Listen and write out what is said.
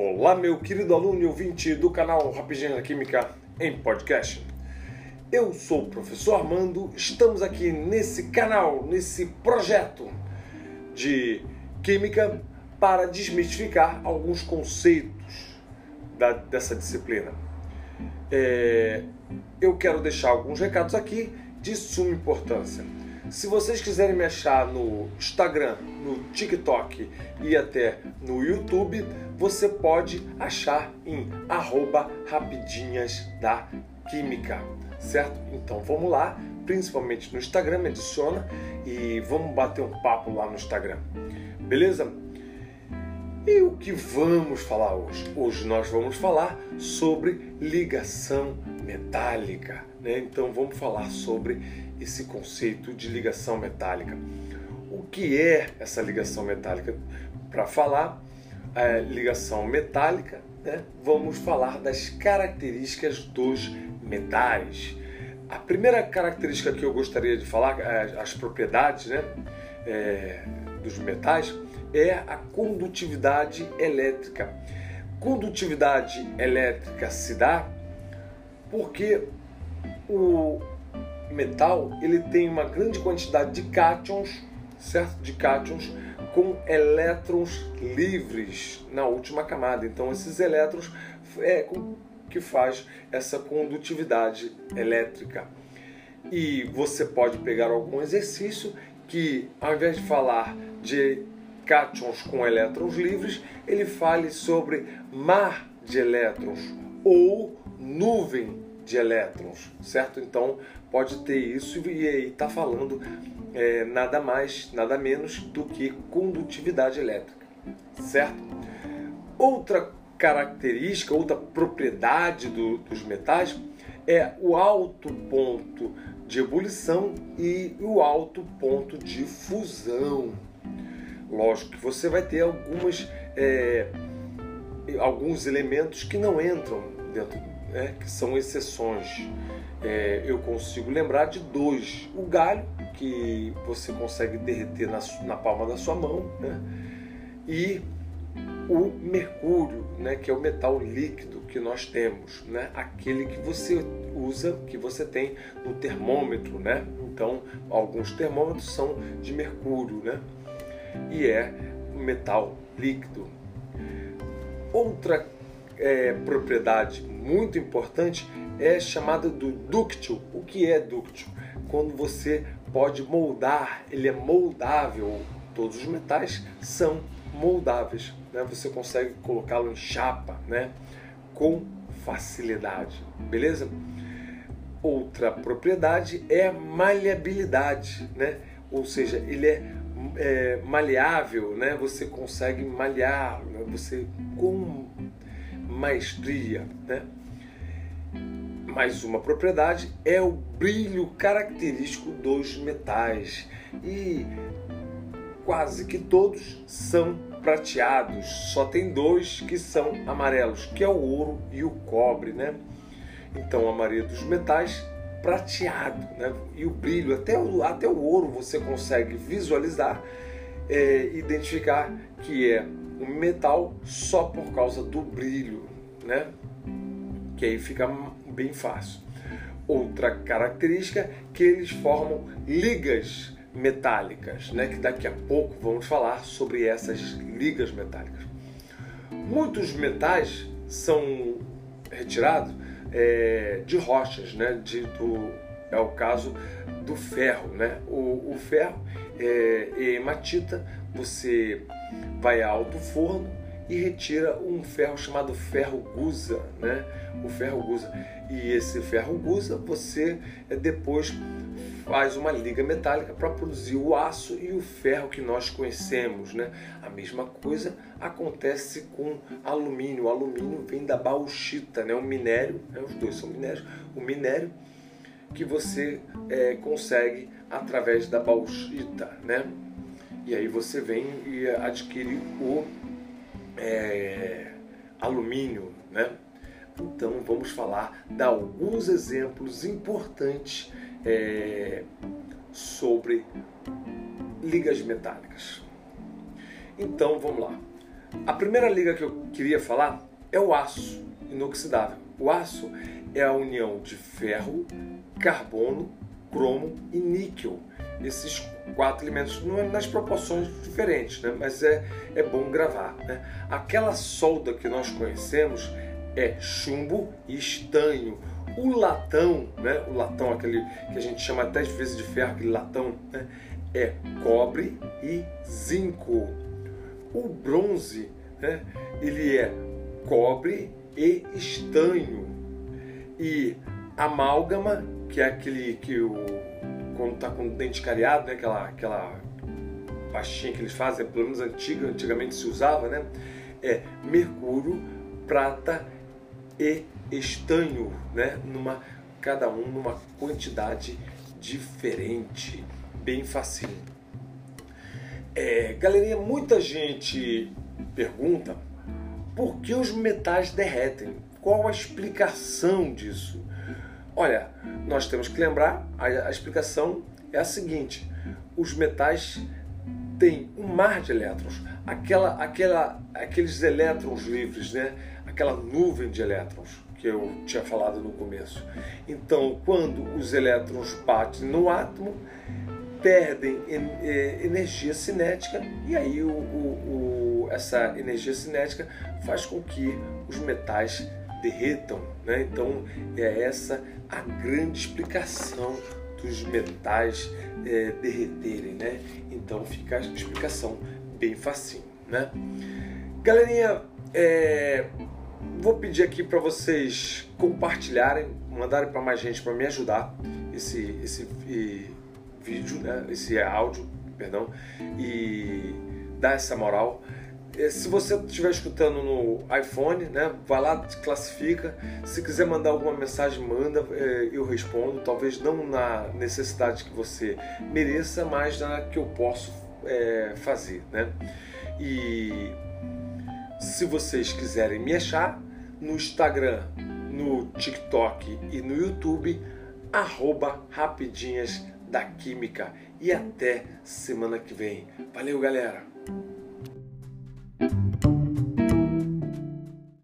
Olá, meu querido aluno e ouvinte do canal Rapidinho da Química em podcast. Eu sou o professor Armando, estamos aqui nesse canal, nesse projeto de Química para desmistificar alguns conceitos da, dessa disciplina. É, eu quero deixar alguns recados aqui de suma importância. Se vocês quiserem me achar no Instagram, no TikTok e até no YouTube, você pode achar em arroba rapidinhas da química, certo? Então vamos lá, principalmente no Instagram, me adiciona e vamos bater um papo lá no Instagram, beleza? E o que vamos falar hoje? Hoje nós vamos falar sobre ligação metálica, né? Então vamos falar sobre esse conceito de ligação metálica. O que é essa ligação metálica? Para falar a ligação metálica, né, vamos falar das características dos metais. A primeira característica que eu gostaria de falar, é, as propriedades né, é, dos metais, é a condutividade elétrica. Condutividade elétrica se dá porque o, metal ele tem uma grande quantidade de cátions, certo? De cátions com elétrons livres na última camada. Então esses elétrons é que faz essa condutividade elétrica. E você pode pegar algum exercício que ao invés de falar de cátions com elétrons livres, ele fale sobre mar de elétrons ou nuvem de elétrons, certo? Então pode ter isso e está falando é, nada mais, nada menos do que condutividade elétrica, certo? Outra característica, outra propriedade do, dos metais é o alto ponto de ebulição e o alto ponto de fusão. Lógico que você vai ter algumas, é, alguns elementos que não entram dentro né, que são exceções. É, eu consigo lembrar de dois: o galho, que você consegue derreter na, na palma da sua mão, né, e o mercúrio, né, que é o metal líquido que nós temos, né, aquele que você usa, que você tem no termômetro, né? Então, alguns termômetros são de mercúrio, né? E é metal líquido. Outra é, propriedade muito importante é chamada do dúctil. O que é dúctil? Quando você pode moldar, ele é moldável. Todos os metais são moldáveis. Né? Você consegue colocá-lo em chapa né? com facilidade. Beleza? Outra propriedade é a maleabilidade, né? ou seja, ele é, é maleável, né? você consegue malhar, né? você com maestria. Né? Mais uma propriedade é o brilho característico dos metais e quase que todos são prateados. Só tem dois que são amarelos, que é o ouro e o cobre, né? Então a maioria dos metais prateado, né? E o brilho, até o, até o ouro você consegue visualizar, é, identificar que é um metal só por causa do brilho, né? Que aí fica bem fácil. Outra característica que eles formam ligas metálicas, né? Que daqui a pouco vamos falar sobre essas ligas metálicas. Muitos metais são retirados é, de rochas, né? De, do, é o caso do ferro, né? O, o ferro é hematita, você vai a alto forno e retira um ferro chamado ferro gusa, né? O ferro gusa. E esse ferro gusa você eh, depois faz uma liga metálica para produzir o aço e o ferro que nós conhecemos, né? A mesma coisa acontece com alumínio. O alumínio vem da bauxita, né? O minério, né? os dois são minérios. O minério que você é, consegue através da bauxita, né? E aí você vem e adquire o é, alumínio, né? Então vamos falar de alguns exemplos importantes é, sobre ligas metálicas. Então vamos lá. A primeira liga que eu queria falar é o aço inoxidável. O aço é a união de ferro, carbono, cromo e níquel. Esses quatro elementos nas proporções diferentes, né? mas é, é bom gravar. Né? Aquela solda que nós conhecemos é chumbo e estanho. O latão, né? o latão, aquele que a gente chama até de vezes de ferro, aquele latão, né? é cobre e zinco. O bronze, né? ele é cobre e estanho. E amálgama, que é aquele que o quando está com o dente cariado, né? aquela, aquela pastinha que eles fazem, pelo menos antiga, antigamente se usava, né? é mercúrio, prata e estanho, né? numa, cada um numa quantidade diferente, bem facinho. É, galerinha, muita gente pergunta por que os metais derretem? Qual a explicação disso? Olha, nós temos que lembrar, a, a explicação é a seguinte: os metais têm um mar de elétrons, aquela, aquela, aqueles elétrons livres, né? aquela nuvem de elétrons que eu tinha falado no começo. Então, quando os elétrons batem no átomo, perdem é, energia cinética e aí o, o, o, essa energia cinética faz com que os metais derretam. Né? Então é essa a grande explicação dos metais é, derreterem. Né? Então fica a explicação bem facinho. Né? Galerinha, é, vou pedir aqui para vocês compartilharem, mandarem para mais gente para me ajudar esse, esse e, vídeo, né? esse áudio, perdão, e dar essa moral. É, se você estiver escutando no iPhone, né, vai lá, classifica. Se quiser mandar alguma mensagem, manda, é, eu respondo. Talvez não na necessidade que você mereça, mas na que eu posso é, fazer. Né? E se vocês quiserem me achar no Instagram, no TikTok e no YouTube, arroba rapidinhas da Química. E até semana que vem. Valeu, galera!